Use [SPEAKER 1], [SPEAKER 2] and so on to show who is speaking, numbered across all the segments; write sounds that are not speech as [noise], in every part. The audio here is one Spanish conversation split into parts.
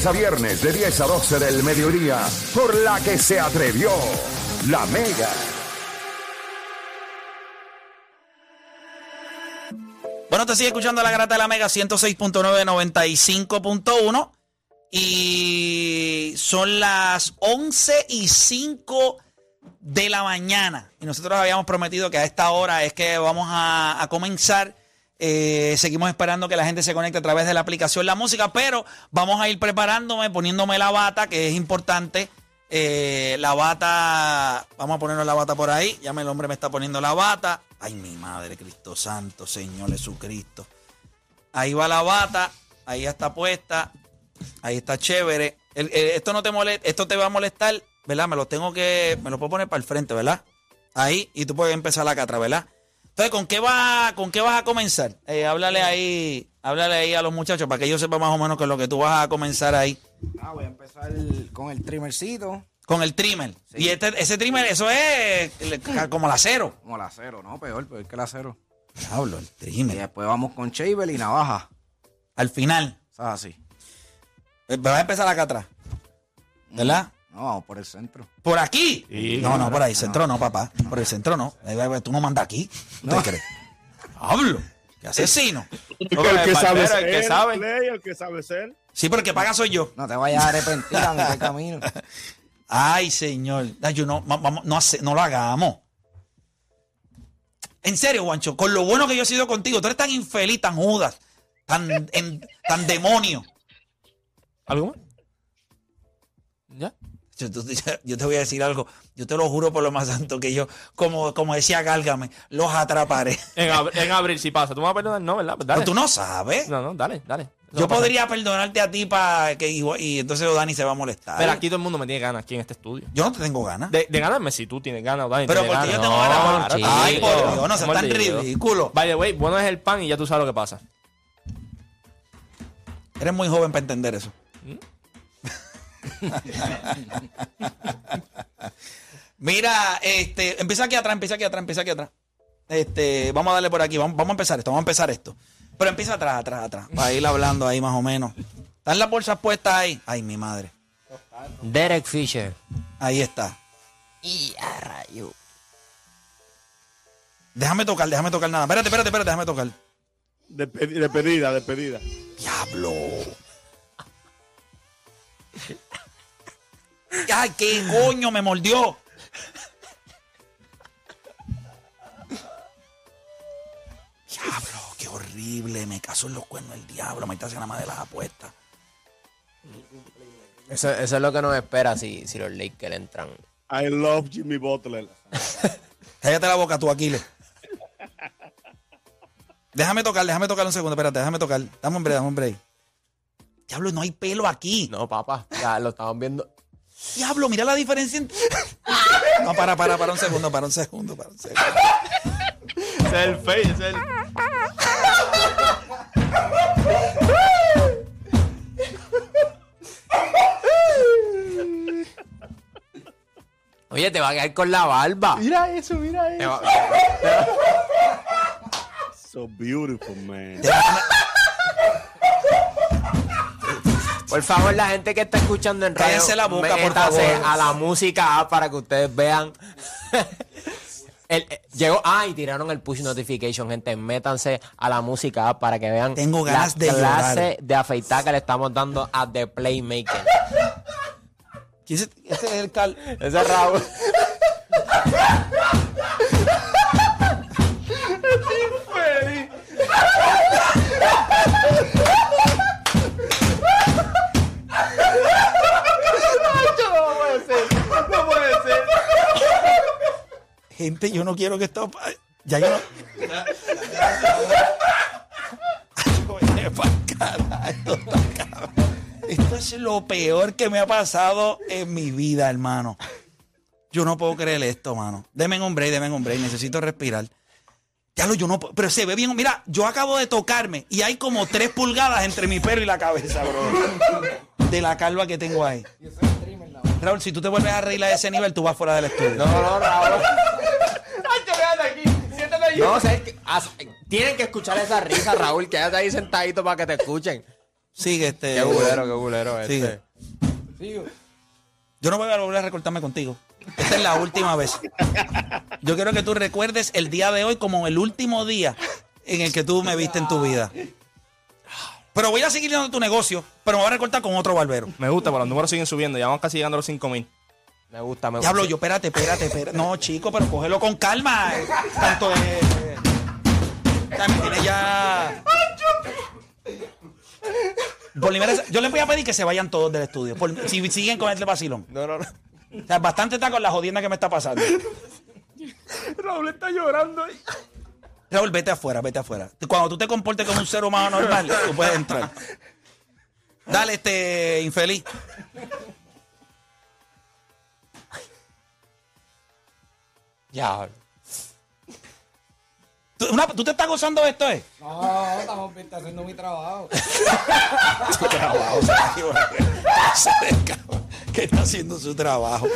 [SPEAKER 1] lunes a viernes de 10 a 12 del mediodía, por la que se atrevió La Mega.
[SPEAKER 2] Bueno, te sigue escuchando la grata de la Mega 106.9, 95.1. Y son las 11 y 5 de la mañana. Y nosotros habíamos prometido que a esta hora es que vamos a, a comenzar. Eh, seguimos esperando que la gente se conecte a través de la aplicación La Música, pero vamos a ir preparándome, poniéndome la bata, que es importante. Eh, la bata, vamos a ponernos la bata por ahí. Ya el hombre me está poniendo la bata. Ay, mi madre, Cristo Santo, Señor Jesucristo. Ahí va la bata, ahí está puesta, ahí está chévere. Esto no te molesta, esto te va a molestar, ¿verdad? Me lo tengo que, me lo puedo poner para el frente, ¿verdad? Ahí, y tú puedes empezar acá atrás, ¿verdad? Entonces, ¿con qué, va, ¿con qué vas a comenzar? Eh, háblale ahí, háblale ahí a los muchachos para que ellos sepan más o menos con lo que tú vas a comenzar ahí.
[SPEAKER 3] Ah, voy a empezar con el trimmercito.
[SPEAKER 2] Con el trimmer. Y este, ese trimmer, eso es como el acero.
[SPEAKER 3] Como el acero, ¿no? Peor, peor que el acero.
[SPEAKER 2] Diablo, el
[SPEAKER 3] Y
[SPEAKER 2] trimmer.
[SPEAKER 3] después vamos con shaver y navaja.
[SPEAKER 2] Al final.
[SPEAKER 3] O sea, así.
[SPEAKER 2] eh, Vas a empezar acá atrás. ¿Verdad?
[SPEAKER 3] No, vamos por el centro.
[SPEAKER 2] ¿Por aquí?
[SPEAKER 4] Sí.
[SPEAKER 2] no, no, por ahí. Centro no, papá. Por el centro no. Tú no mandas aquí. ¿No te crees? [laughs] Hablo. ¿Qué asesino?
[SPEAKER 4] El que sabe ser, el que sabe.
[SPEAKER 5] Play, el que sabe ser.
[SPEAKER 2] Sí, pero el que paga soy yo.
[SPEAKER 3] No te vayas a arrepentir [laughs] a mitad camino.
[SPEAKER 2] Ay, señor. Ay, yo no, va- vamos, no, hace- no lo hagamos. En serio, Guancho, con lo bueno que yo he sido contigo, tú eres tan infeliz, tan judas, tan, en- tan demonio.
[SPEAKER 4] ¿Algo más? ¿Ya? [laughs]
[SPEAKER 2] Yo, te voy a decir algo. Yo te lo juro por lo más santo que yo, como, como decía Gálgame, los atraparé. [laughs]
[SPEAKER 4] En, ab- en abril si pasa. ¿Tú me vas a perdonar? No, ¿verdad? Dale.
[SPEAKER 2] Pero tú no sabes.
[SPEAKER 4] No, no, dale, dale. Eso
[SPEAKER 2] Yo podría perdonarte a ti para que y, y entonces Dani se va a molestar.
[SPEAKER 4] Pero aquí todo el mundo me tiene ganas aquí en este estudio.
[SPEAKER 2] yo no te tengo ganas.
[SPEAKER 4] De, de ganarme si tú tienes ganas, Dani.
[SPEAKER 2] Pero porque yo tengo
[SPEAKER 4] No,
[SPEAKER 2] ganas.
[SPEAKER 4] claro,
[SPEAKER 2] Ay,
[SPEAKER 4] chico.
[SPEAKER 2] por Dios, no seas tan ridículo.
[SPEAKER 4] By the way, bueno es el pan y ya tú sabes lo que pasa.
[SPEAKER 2] Eres muy joven para entender eso. [laughs] Mira, este, empieza aquí atrás, empieza aquí atrás, empieza aquí atrás. Este, vamos a darle por aquí, vamos, vamos a empezar esto, vamos a empezar esto. Pero empieza atrás, atrás, atrás, para ir hablando ahí más o menos. ¿Están las bolsas puestas ahí? Ay, mi madre.
[SPEAKER 6] Derek Fisher.
[SPEAKER 2] Ahí está.
[SPEAKER 6] Y a rayo.
[SPEAKER 2] Déjame tocar, déjame tocar nada. Espérate, espérate, espérate, déjame tocar.
[SPEAKER 5] Despedi- Despedida, despedida.
[SPEAKER 2] Diablo. Ay, qué coño me mordió. Diablo, qué horrible. Me casó en los cuernos el diablo. Me está haciendo la madre de las apuestas.
[SPEAKER 6] Eso, eso es lo que nos espera si, si los Lakers entran.
[SPEAKER 5] I love Jimmy Butler.
[SPEAKER 2] Cállate la boca tú, Aquiles. Déjame tocar, déjame tocar un segundo. Espérate, déjame tocar. Dame un break, dame un break. Diablo, no hay pelo aquí.
[SPEAKER 6] No, papá. Ya lo estamos viendo.
[SPEAKER 2] Diablo, mira la diferencia entre... [laughs] No, para, para, para un segundo, para un segundo, para un segundo.
[SPEAKER 4] Ese es el face, ese es el...
[SPEAKER 6] Oye, te va a quedar con la barba.
[SPEAKER 4] Mira eso, mira
[SPEAKER 6] Te
[SPEAKER 4] eso.
[SPEAKER 6] va- [laughs]
[SPEAKER 5] So beautiful, man.
[SPEAKER 6] Por favor, la gente que está escuchando en radio,
[SPEAKER 2] Cállense la boca, por
[SPEAKER 6] métase
[SPEAKER 2] favor.
[SPEAKER 6] a la música para que ustedes vean. [laughs] El- eh, llegó, ah, y tiraron el push notification, gente. Métanse a la música para que vean
[SPEAKER 2] Tengo ganas
[SPEAKER 6] la
[SPEAKER 2] de
[SPEAKER 6] clase
[SPEAKER 2] llorar.
[SPEAKER 6] de afeitar que le estamos dando a The Playmaker. [laughs]
[SPEAKER 2] ¿Quién es- Ese es el cal...
[SPEAKER 6] Ese es Raúl. [laughs]
[SPEAKER 2] Gente, yo no quiero que esto... Ya yo no... Esto es lo peor que me ha pasado en mi vida, hermano. Yo no puedo creer esto, mano. Deme un break, deme un break. Necesito respirar. Ya lo yo no puedo- Pero se ve bien. Mira, yo acabo de tocarme y hay como tres pulgadas entre mi pelo y la cabeza, bro. De la calva que tengo ahí. Raúl, si tú te vuelves a reír a ese nivel, tú vas fuera del estudio.
[SPEAKER 6] No, no, Raúl. No, o sea, es que- tienen que escuchar esa risa, Raúl. Quédate ahí sentadito para que te escuchen.
[SPEAKER 2] Sigue este.
[SPEAKER 6] Qué bulero, qué bulero
[SPEAKER 2] Sigue.
[SPEAKER 6] este.
[SPEAKER 2] Yo no voy a volver a recortarme contigo. Esta es la última vez. Yo quiero que tú recuerdes el día de hoy como el último día en el que tú me viste en tu vida. Pero voy a seguir dando tu negocio, pero me voy a recortar con otro barbero.
[SPEAKER 4] Me gusta, pero los números siguen subiendo. Ya vamos casi llegando a los 5000.
[SPEAKER 6] Me gusta, me gusta.
[SPEAKER 2] Diablo, yo, espérate, espérate, espérate. No, chico, pero cógelo con calma. eh. Tanto de. También tiene ya. Por primera vez, yo les voy a pedir que se vayan todos del estudio. por- si siguen con este vacilón.
[SPEAKER 4] No, no, no.
[SPEAKER 2] O sea, bastante está con la jodienda que me está pasando.
[SPEAKER 4] Raúl está llorando ahí.
[SPEAKER 2] Raúl, vete afuera, vete afuera. Cuando tú te comportes como un ser humano normal, tú puedes entrar. Dale, este infeliz.
[SPEAKER 6] Ya.
[SPEAKER 2] ¿Tú, una- ¿tú te estás gozando de esto, eh?
[SPEAKER 3] No, estamos haciendo mi trabajo.
[SPEAKER 2] Su [laughs] trabajo, que está haciendo su trabajo.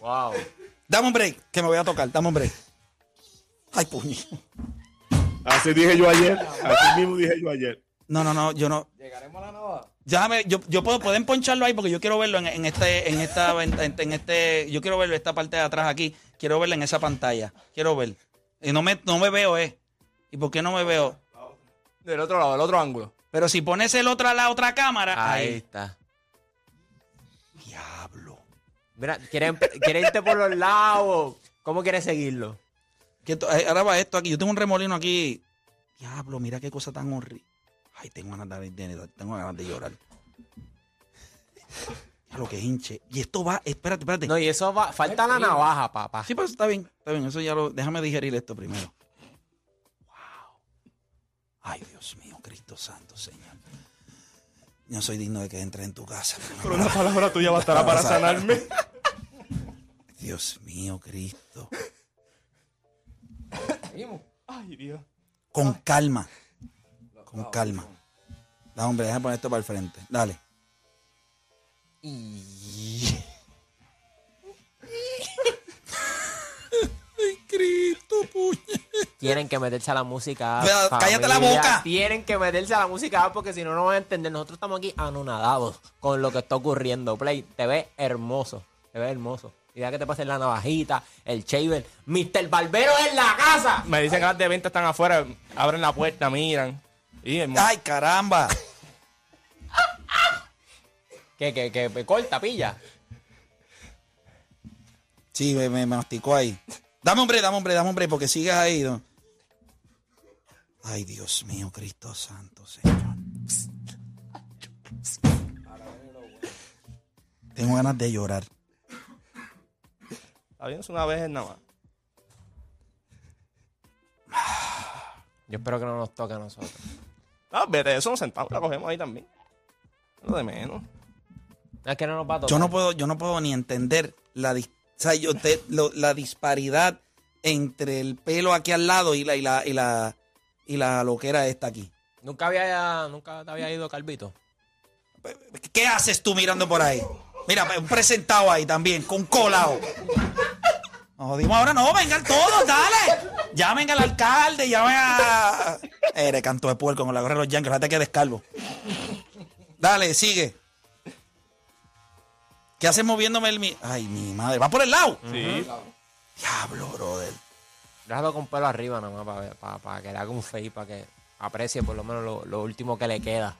[SPEAKER 6] Wow.
[SPEAKER 2] Dame un break, que me voy a tocar. Dame un break. Ay, puño.
[SPEAKER 5] Así dije yo ayer. Así mismo dije yo ayer.
[SPEAKER 2] No, no, no, yo no.
[SPEAKER 3] Llegaremos a la navaja.
[SPEAKER 2] Déjame, yo, yo puedo, pueden poncharlo ahí porque yo quiero verlo en, en este, en esta, en, en este, yo quiero verlo esta parte de atrás aquí. Quiero verlo en esa pantalla. Quiero ver. Y no me, no me veo, eh. ¿Y por qué no me veo?
[SPEAKER 4] Del otro lado, del otro ángulo.
[SPEAKER 2] Pero si pones el otro a la otra cámara,
[SPEAKER 6] Ahí
[SPEAKER 2] ahí.
[SPEAKER 6] está.
[SPEAKER 2] Diablo.
[SPEAKER 6] Mira, ¿quiere, empe- quiere irte por los lados? ¿Cómo quieres seguirlo?
[SPEAKER 2] Que eh, ahora va esto aquí. Yo tengo un remolino aquí. Diablo, mira qué cosa tan horrible. Ay, tengo ganas de, de- tengo ganas de llorar. Ya lo que hinche. Y esto va, espérate, espérate.
[SPEAKER 6] No, y eso va. Falta la navaja, papá.
[SPEAKER 2] Sí, pero está bien, está bien. Eso ya lo. Déjame digerir esto primero. Wow. Ay, Dios mío, Cristo Santo, Señor. No soy digno de que entre en tu casa.
[SPEAKER 4] Pero una palabra tuya bastará para sanarme.
[SPEAKER 2] Dios mío, Cristo.
[SPEAKER 4] Ay, Dios.
[SPEAKER 2] Con calma. Con calma. Da, hombre, déjame poner esto para el frente. Dale. Ay, Cristo, puñe.
[SPEAKER 6] Tienen que meterse a la música.
[SPEAKER 2] Pero cállate la boca.
[SPEAKER 6] Tienen que meterse a la música porque si no, no van a entender. Nosotros estamos aquí anonadados con lo que está ocurriendo. Play, te ves hermoso. Te ves hermoso. Y ya que te pasen la navajita, el shaver. Mr. Barbero en la casa.
[SPEAKER 4] Me dicen que las de venta están afuera. Abren la puerta, miran. Y el
[SPEAKER 2] Ay, caramba.
[SPEAKER 6] Que, que, que me corta, pilla.
[SPEAKER 2] Sí, me, me masticó ahí. Dame hombre, dame hombre, dame hombre, porque sigues ahí. ¿no? Ay, Dios mío, Cristo Santo, Señor. Tengo ganas de llorar.
[SPEAKER 4] Es una vez nada más.
[SPEAKER 6] Yo espero que no nos toque a nosotros.
[SPEAKER 4] No, vete, eso nos sentamos, la cogemos ahí también. Lo de menos.
[SPEAKER 6] Es que no nos va a tocar.
[SPEAKER 2] Yo no puedo, yo no puedo ni entender la, dis- o sea, yo te- lo- la disparidad entre el pelo aquí al lado y la, y la, y la, y la loquera esta aquí.
[SPEAKER 6] Nunca había, nunca te había ido Calvito.
[SPEAKER 2] ¿Qué haces tú mirando por ahí? Mira, un presentado ahí también, con colado. Nos jodimos ahora, no, vengan todos, dale. Llamen al alcalde, llamen a. Eres canto de puerco con la gorra de los yankees, fíjate que descalvo. Dale, sigue. ¿Qué haces moviéndome el mi. Ay, mi madre, va por el lado.
[SPEAKER 4] Sí.
[SPEAKER 2] Diablo, brother.
[SPEAKER 6] Déjalo con pelo arriba nada más para, ver- para, para que le haga un fake, para que aprecie por lo menos lo, lo último que le queda.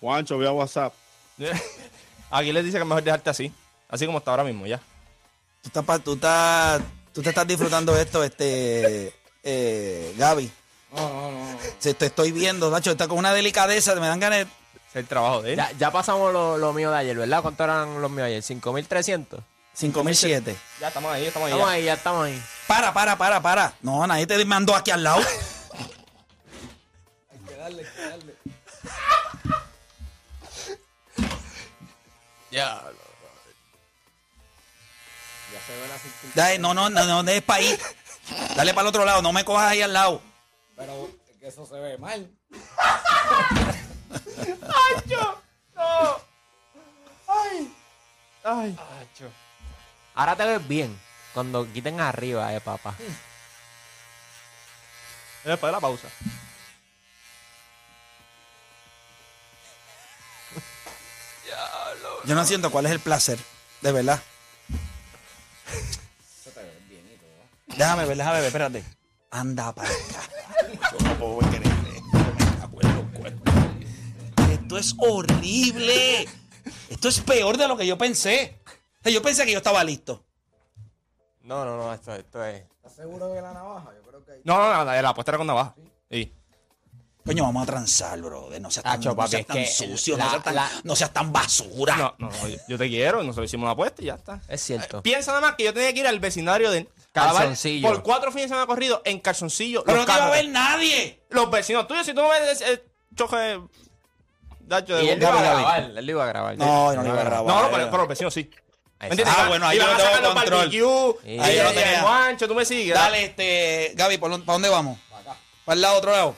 [SPEAKER 5] Juancho, ve a WhatsApp. [laughs]
[SPEAKER 4] Aquí les dice que es mejor dejarte así. Así como está ahora mismo, ya.
[SPEAKER 2] Tú, estás, pa- tú, estás, tú te estás disfrutando de esto, este. Eh, Gaby.
[SPEAKER 3] No, no, no.
[SPEAKER 2] Se- te estoy viendo, Nacho, está con una delicadeza, me dan ganas de-
[SPEAKER 4] Es el trabajo de él.
[SPEAKER 6] Ya, ya pasamos lo, lo mío de ayer, ¿verdad? ¿Cuánto eran los míos ayer? ¿5.300?
[SPEAKER 2] 5007.
[SPEAKER 4] Ya estamos ahí, estamos ahí.
[SPEAKER 6] Estamos
[SPEAKER 4] ya.
[SPEAKER 6] ahí, ya estamos ahí.
[SPEAKER 2] Para, para, para, para. No, nadie te mandó aquí al lado. [laughs]
[SPEAKER 6] Ya.
[SPEAKER 2] Dale, no, no, no, no, es para ahí. Dale para el otro lado, no me cojas ahí al lado.
[SPEAKER 3] Pero es que eso se ve mal.
[SPEAKER 4] Ay.
[SPEAKER 6] Ahora te ves bien. Cuando quiten arriba, eh, papá.
[SPEAKER 4] Después de la pausa.
[SPEAKER 2] Yo no siento cuál es el placer, de verdad. Déjame ver, déjame ver, espérate. Anda para acá. Yo no puedo creer esto. Esto es horrible. Esto es peor de lo que yo pensé. Yo pensé que yo estaba listo.
[SPEAKER 6] No, no, no, esto, esto es.
[SPEAKER 3] ¿Estás seguro de la navaja? Yo creo que hay.
[SPEAKER 4] No, no, no, la, la apuesta era con navaja. Sí.
[SPEAKER 2] Coño, vamos a transar, brother. No seas tan,
[SPEAKER 6] Tacho,
[SPEAKER 2] no seas tan sucio,
[SPEAKER 6] la-
[SPEAKER 2] no, seas tan,
[SPEAKER 6] la-
[SPEAKER 2] no seas tan basura.
[SPEAKER 4] No, no, no, yo, yo te quiero, nosotros hicimos una apuesta y ya está.
[SPEAKER 6] Es cierto.
[SPEAKER 4] Piensa nada más que yo tenía que ir al vecindario de
[SPEAKER 6] Calzoncillo.
[SPEAKER 4] Por cuatro fines de semana corrido en calzoncillo.
[SPEAKER 2] Pero no te iba a ver nadie.
[SPEAKER 4] Los vecinos tuyos, si tú no ves el choque dacho de
[SPEAKER 6] Y él iba a grabar, él lo iba a grabar.
[SPEAKER 2] No, no lo iba a grabar.
[SPEAKER 4] No, no, pero, pero los vecinos sí.
[SPEAKER 2] Ah, bueno, ahí yo
[SPEAKER 4] a
[SPEAKER 2] tengo
[SPEAKER 4] sacar los
[SPEAKER 2] control.
[SPEAKER 4] barbecue,
[SPEAKER 2] Ahí yo lo
[SPEAKER 4] el
[SPEAKER 2] tenía.
[SPEAKER 4] guancho, tú me sigues.
[SPEAKER 2] Dale, este, Gaby, ¿para dónde vamos?
[SPEAKER 3] Para acá.
[SPEAKER 2] ¿Para el lado, otro lado?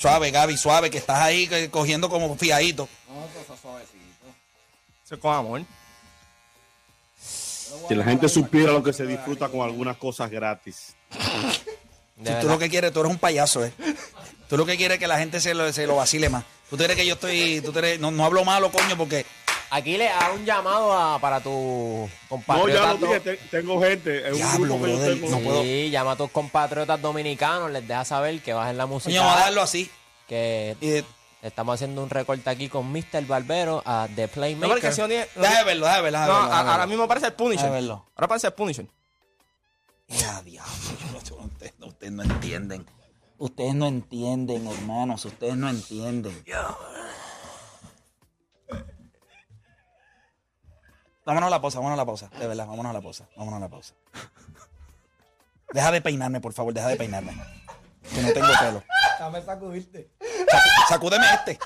[SPEAKER 2] Suave, Gaby, suave, que estás ahí que- cogiendo como fiadito.
[SPEAKER 3] No, eso es suavecito.
[SPEAKER 4] Eso es con amor.
[SPEAKER 5] Si la gente supiera lo que se disfruta con algunas cosas gratis. [laughs]
[SPEAKER 2] Si tú lo que quieres, tú eres un payaso, ¿eh? Tú lo que quieres es que la gente se lo, se lo vacile más. Tú crees que yo estoy. Tú crees- no, no hablo malo, coño, porque.
[SPEAKER 6] Aquí le hago un llamado a, para tu
[SPEAKER 5] No, ya lo dije, te- tengo gente. Es un
[SPEAKER 2] Diablo,
[SPEAKER 5] grupo que yo
[SPEAKER 2] brother,
[SPEAKER 5] tengo.
[SPEAKER 2] no
[SPEAKER 6] sí,
[SPEAKER 2] puedo.
[SPEAKER 6] llama a tus compatriotas dominicanos, les deja saber que bajen la música.
[SPEAKER 2] Coño, vamos a darlo así.
[SPEAKER 6] Que
[SPEAKER 2] Y,
[SPEAKER 6] estamos haciendo un recorte aquí con Mr. Barbero a The
[SPEAKER 4] No,
[SPEAKER 6] Playmaker.
[SPEAKER 4] no
[SPEAKER 2] déjame verlo, déjame verlo.
[SPEAKER 4] No,
[SPEAKER 2] déjame verlo,
[SPEAKER 4] a-
[SPEAKER 2] déjame
[SPEAKER 4] ahora mismo parece el Punisher.
[SPEAKER 2] Verlo.
[SPEAKER 4] Ahora parece el Punisher.
[SPEAKER 2] Ya, diablo, ustedes no entienden. Ustedes no entienden, hermanos. Ustedes no entienden. Vámonos a la pausa, vámonos a la pausa. De verdad, vámonos a la pausa. Vámonos a la pausa. Deja de peinarme, por favor, deja de peinarme. Que no tengo pelo.
[SPEAKER 3] Déjame sacudirte.
[SPEAKER 2] Sacu- Sacúdeme este.